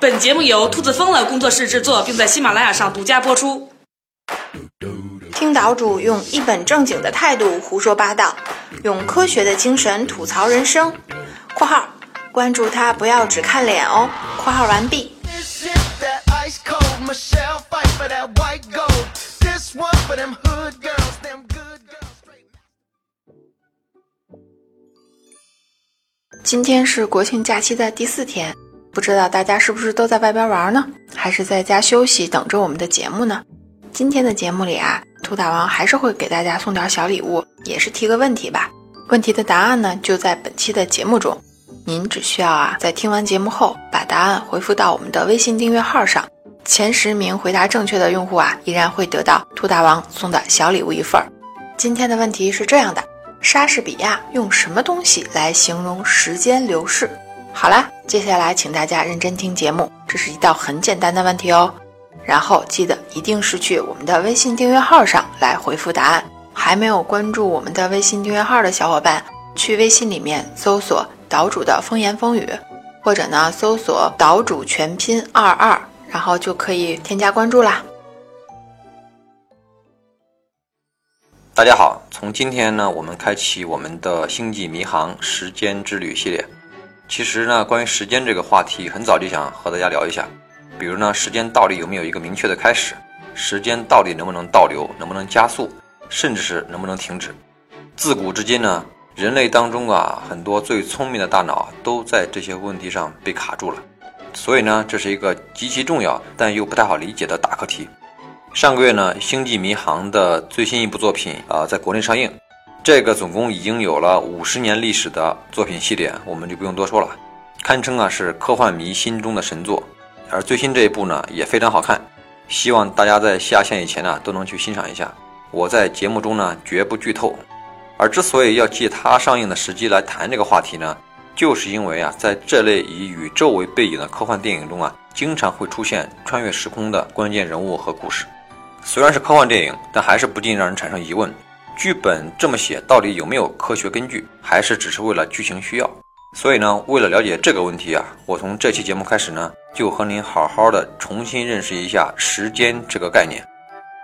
本节目由兔子疯了工作室制作，并在喜马拉雅上独家播出。听岛主用一本正经的态度胡说八道，用科学的精神吐槽人生。（括号关注他，不要只看脸哦。）（括号完毕。）今天是国庆假期的第四天，不知道大家是不是都在外边玩呢，还是在家休息等着我们的节目呢？今天的节目里啊，兔大王还是会给大家送点小礼物，也是提个问题吧。问题的答案呢，就在本期的节目中。您只需要啊，在听完节目后把答案回复到我们的微信订阅号上，前十名回答正确的用户啊，依然会得到兔大王送的小礼物一份儿。今天的问题是这样的。莎士比亚用什么东西来形容时间流逝？好啦，接下来请大家认真听节目，这是一道很简单的问题哦。然后记得一定是去我们的微信订阅号上来回复答案。还没有关注我们的微信订阅号的小伙伴，去微信里面搜索“岛主的风言风语”，或者呢搜索“岛主全拼二二”，然后就可以添加关注啦。大家好，从今天呢，我们开启我们的星际迷航时间之旅系列。其实呢，关于时间这个话题，很早就想和大家聊一下。比如呢，时间到底有没有一个明确的开始？时间到底能不能倒流？能不能加速？甚至是能不能停止？自古至今呢，人类当中啊，很多最聪明的大脑都在这些问题上被卡住了。所以呢，这是一个极其重要但又不太好理解的大课题。上个月呢，《星际迷航》的最新一部作品啊，在国内上映。这个总共已经有了五十年历史的作品系列，我们就不用多说了，堪称啊是科幻迷心中的神作。而最新这一部呢，也非常好看，希望大家在下线以前呢，都能去欣赏一下。我在节目中呢，绝不剧透。而之所以要借它上映的时机来谈这个话题呢，就是因为啊，在这类以宇宙为背景的科幻电影中啊，经常会出现穿越时空的关键人物和故事。虽然是科幻电影，但还是不禁让人产生疑问：剧本这么写到底有没有科学根据，还是只是为了剧情需要？所以呢，为了了解这个问题啊，我从这期节目开始呢，就和您好好的重新认识一下时间这个概念。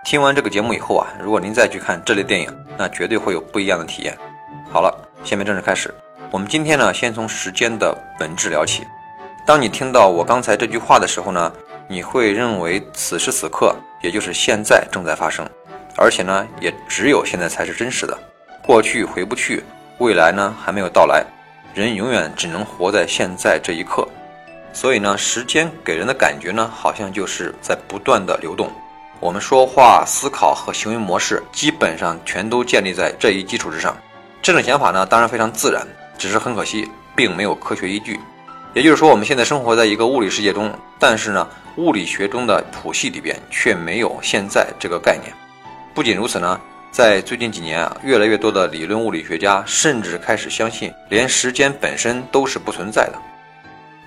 听完这个节目以后啊，如果您再去看这类电影，那绝对会有不一样的体验。好了，下面正式开始。我们今天呢，先从时间的本质聊起。当你听到我刚才这句话的时候呢？你会认为此时此刻，也就是现在正在发生，而且呢，也只有现在才是真实的，过去回不去，未来呢还没有到来，人永远只能活在现在这一刻。所以呢，时间给人的感觉呢，好像就是在不断的流动。我们说话、思考和行为模式基本上全都建立在这一基础之上。这种想法呢，当然非常自然，只是很可惜，并没有科学依据。也就是说，我们现在生活在一个物理世界中，但是呢，物理学中的谱系里边却没有现在这个概念。不仅如此呢，在最近几年啊，越来越多的理论物理学家甚至开始相信，连时间本身都是不存在的。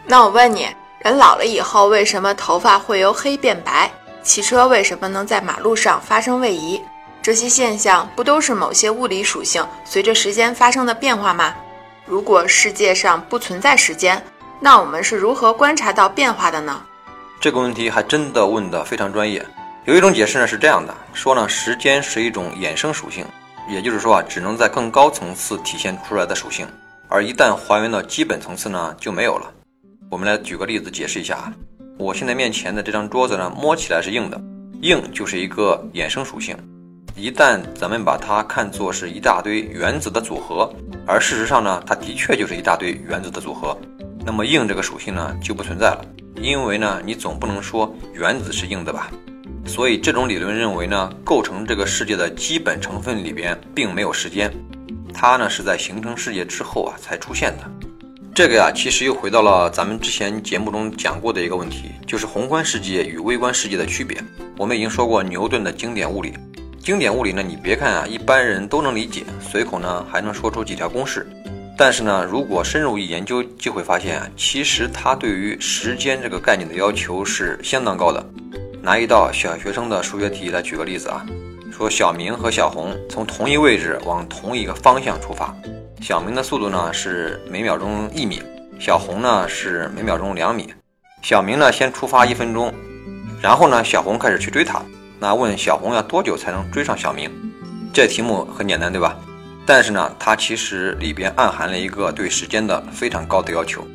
那我问你，人老了以后为什么头发会由黑变白？汽车为什么能在马路上发生位移？这些现象不都是某些物理属性随着时间发生的变化吗？如果世界上不存在时间，那我们是如何观察到变化的呢？这个问题还真的问得非常专业。有一种解释呢是这样的，说呢时间是一种衍生属性，也就是说啊只能在更高层次体现出来的属性，而一旦还原到基本层次呢就没有了。我们来举个例子解释一下啊，我现在面前的这张桌子呢摸起来是硬的，硬就是一个衍生属性。一旦咱们把它看作是一大堆原子的组合，而事实上呢它的确就是一大堆原子的组合。那么硬这个属性呢就不存在了，因为呢你总不能说原子是硬的吧？所以这种理论认为呢，构成这个世界的基本成分里边并没有时间，它呢是在形成世界之后啊才出现的。这个呀其实又回到了咱们之前节目中讲过的一个问题，就是宏观世界与微观世界的区别。我们已经说过牛顿的经典物理，经典物理呢你别看啊一般人都能理解，随口呢还能说出几条公式。但是呢，如果深入一研究，就会发现啊，其实它对于时间这个概念的要求是相当高的。拿一道小学生的数学题来举个例子啊，说小明和小红从同一位置往同一个方向出发，小明的速度呢是每秒钟一米，小红呢是每秒钟两米，小明呢先出发一分钟，然后呢小红开始去追他，那问小红要多久才能追上小明？这题目很简单，对吧？但是呢，它其实里边暗含了一个对时间的非常高的要求。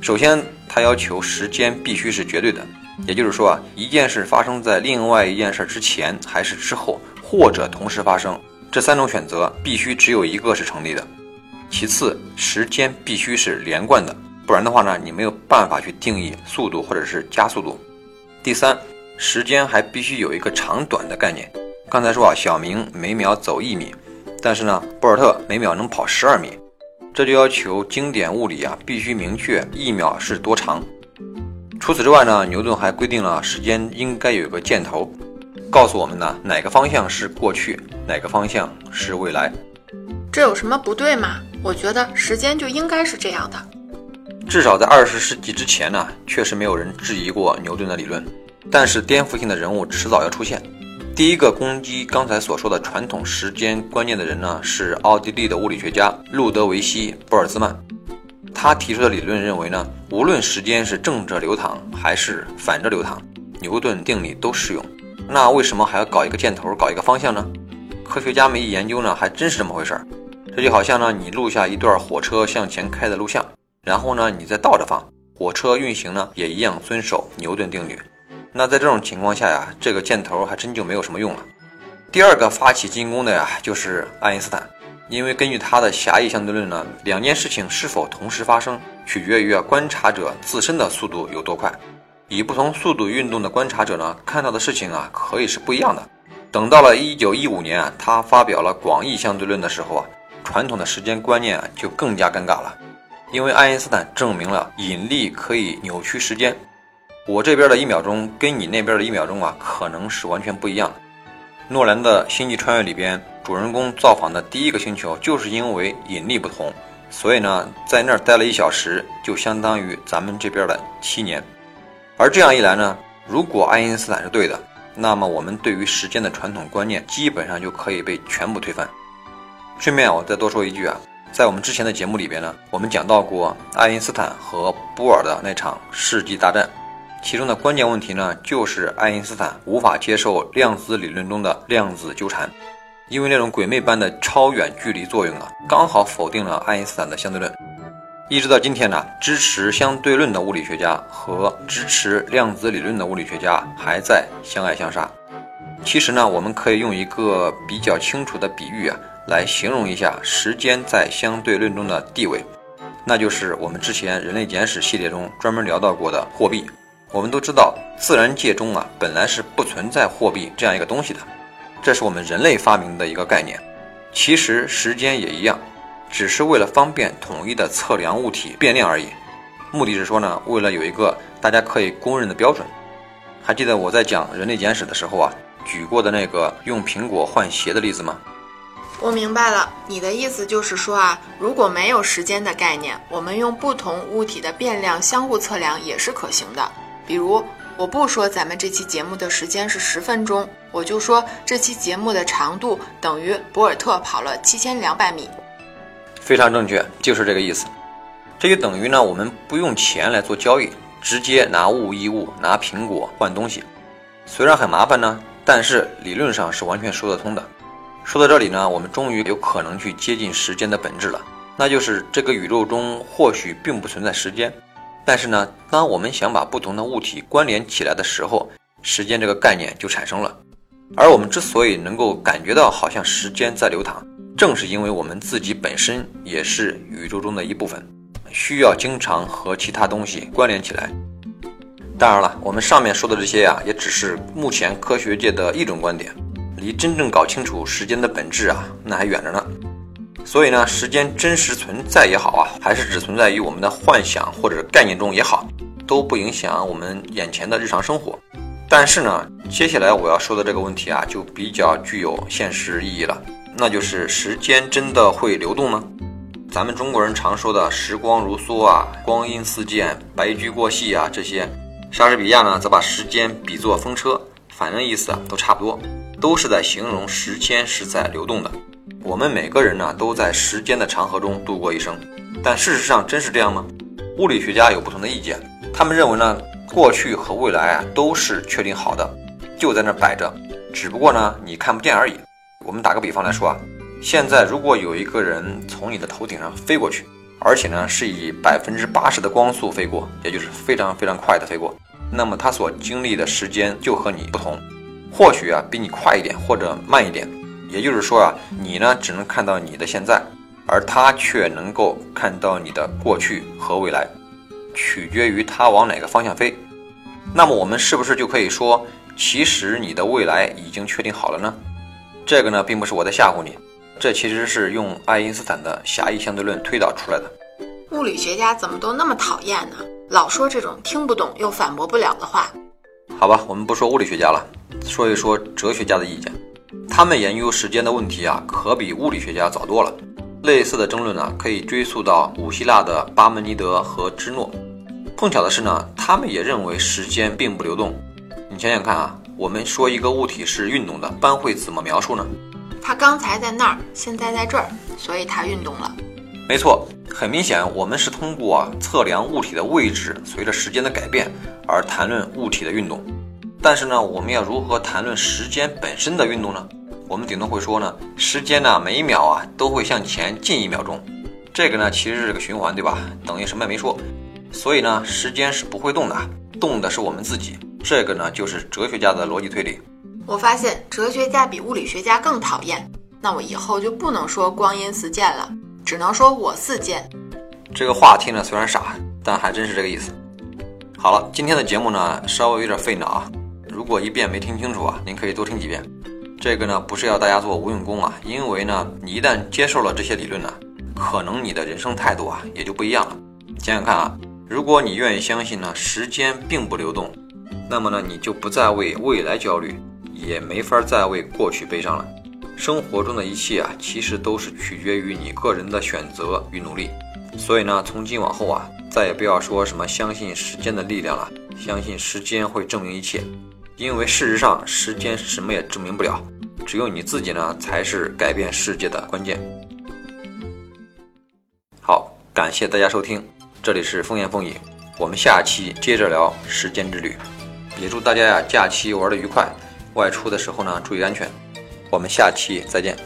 首先，它要求时间必须是绝对的，也就是说啊，一件事发生在另外一件事之前还是之后，或者同时发生，这三种选择必须只有一个是成立的。其次，时间必须是连贯的，不然的话呢，你没有办法去定义速度或者是加速度。第三，时间还必须有一个长短的概念。刚才说啊，小明每秒走一米，但是呢，博尔特每秒能跑十二米，这就要求经典物理啊必须明确一秒是多长。除此之外呢，牛顿还规定了时间应该有个箭头，告诉我们呢哪个方向是过去，哪个方向是未来。这有什么不对吗？我觉得时间就应该是这样的。至少在二十世纪之前呢，确实没有人质疑过牛顿的理论。但是颠覆性的人物迟早要出现。第一个攻击刚才所说的传统时间观念的人呢，是奥地利的物理学家路德维希·波尔兹曼。他提出的理论认为呢，无论时间是正着流淌还是反着流淌，牛顿定理都适用。那为什么还要搞一个箭头，搞一个方向呢？科学家们一研究呢，还真是这么回事儿。这就好像呢，你录下一段火车向前开的录像，然后呢，你再倒着放，火车运行呢也一样遵守牛顿定律。那在这种情况下呀，这个箭头还真就没有什么用了。第二个发起进攻的呀，就是爱因斯坦，因为根据他的狭义相对论呢，两件事情是否同时发生，取决于啊观察者自身的速度有多快。以不同速度运动的观察者呢，看到的事情啊，可以是不一样的。等到了一九一五年啊，他发表了广义相对论的时候啊。传统的时间观念啊，就更加尴尬了，因为爱因斯坦证明了引力可以扭曲时间。我这边的一秒钟跟你那边的一秒钟啊，可能是完全不一样的。诺兰的《星际穿越》里边，主人公造访的第一个星球，就是因为引力不同，所以呢，在那儿待了一小时，就相当于咱们这边的七年。而这样一来呢，如果爱因斯坦是对的，那么我们对于时间的传统观念基本上就可以被全部推翻。顺便我再多说一句啊，在我们之前的节目里边呢，我们讲到过爱因斯坦和波尔的那场世纪大战，其中的关键问题呢，就是爱因斯坦无法接受量子理论中的量子纠缠，因为那种鬼魅般的超远距离作用啊，刚好否定了爱因斯坦的相对论。一直到今天呢，支持相对论的物理学家和支持量子理论的物理学家还在相爱相杀。其实呢，我们可以用一个比较清楚的比喻啊。来形容一下时间在相对论中的地位，那就是我们之前《人类简史》系列中专门聊到过的货币。我们都知道，自然界中啊本来是不存在货币这样一个东西的，这是我们人类发明的一个概念。其实时间也一样，只是为了方便统一的测量物体变量而已。目的是说呢，为了有一个大家可以公认的标准。还记得我在讲《人类简史》的时候啊，举过的那个用苹果换鞋的例子吗？我明白了，你的意思就是说啊，如果没有时间的概念，我们用不同物体的变量相互测量也是可行的。比如，我不说咱们这期节目的时间是十分钟，我就说这期节目的长度等于博尔特跑了七千两百米。非常正确，就是这个意思。这就等于呢，我们不用钱来做交易，直接拿物易物，拿苹果换东西。虽然很麻烦呢，但是理论上是完全说得通的。说到这里呢，我们终于有可能去接近时间的本质了，那就是这个宇宙中或许并不存在时间，但是呢，当我们想把不同的物体关联起来的时候，时间这个概念就产生了。而我们之所以能够感觉到好像时间在流淌，正是因为我们自己本身也是宇宙中的一部分，需要经常和其他东西关联起来。当然了，我们上面说的这些呀，也只是目前科学界的一种观点。离真正搞清楚时间的本质啊，那还远着呢。所以呢，时间真实存在也好啊，还是只存在于我们的幻想或者概念中也好，都不影响我们眼前的日常生活。但是呢，接下来我要说的这个问题啊，就比较具有现实意义了，那就是时间真的会流动吗？咱们中国人常说的“时光如梭”啊，“光阴似箭”，“白驹过隙”啊，这些，莎士比亚呢则把时间比作风车，反正意思啊都差不多。都是在形容时间是在流动的。我们每个人呢，都在时间的长河中度过一生。但事实上，真是这样吗？物理学家有不同的意见，他们认为呢，过去和未来啊都是确定好的，就在那摆着，只不过呢你看不见而已。我们打个比方来说啊，现在如果有一个人从你的头顶上飞过去，而且呢是以百分之八十的光速飞过，也就是非常非常快的飞过，那么他所经历的时间就和你不同，或许啊比你快一点或者慢一点。也就是说啊，你呢只能看到你的现在，而他却能够看到你的过去和未来，取决于他往哪个方向飞。那么我们是不是就可以说，其实你的未来已经确定好了呢？这个呢，并不是我在吓唬你，这其实是用爱因斯坦的狭义相对论推导出来的。物理学家怎么都那么讨厌呢？老说这种听不懂又反驳不了的话。好吧，我们不说物理学家了，说一说哲学家的意见。他们研究时间的问题啊，可比物理学家早多了。类似的争论呢，可以追溯到古希腊的巴门尼德和芝诺。碰巧的是呢，他们也认为时间并不流动。你想想看啊，我们说一个物体是运动的，般会怎么描述呢？它刚才在那儿，现在在这儿，所以它运动了。没错，很明显，我们是通过啊测量物体的位置随着时间的改变而谈论物体的运动。但是呢，我们要如何谈论时间本身的运动呢？我们顶多会说呢，时间呢每一秒啊都会向前进一秒钟，这个呢其实是个循环，对吧？等于什么也没说。所以呢，时间是不会动的，动的是我们自己。这个呢就是哲学家的逻辑推理。我发现哲学家比物理学家更讨厌，那我以后就不能说光阴似箭了，只能说我似箭。这个话听着虽然傻，但还真是这个意思。好了，今天的节目呢稍微有点费脑啊，如果一遍没听清楚啊，您可以多听几遍。这个呢，不是要大家做无用功啊，因为呢，你一旦接受了这些理论呢，可能你的人生态度啊也就不一样了。想想看啊，如果你愿意相信呢，时间并不流动，那么呢，你就不再为未来焦虑，也没法再为过去悲伤了。生活中的一切啊，其实都是取决于你个人的选择与努力。所以呢，从今往后啊，再也不要说什么相信时间的力量了，相信时间会证明一切。因为事实上，时间什么也证明不了，只有你自己呢，才是改变世界的关键。好，感谢大家收听，这里是风言风语，我们下期接着聊时间之旅。也祝大家呀假期玩的愉快，外出的时候呢注意安全。我们下期再见。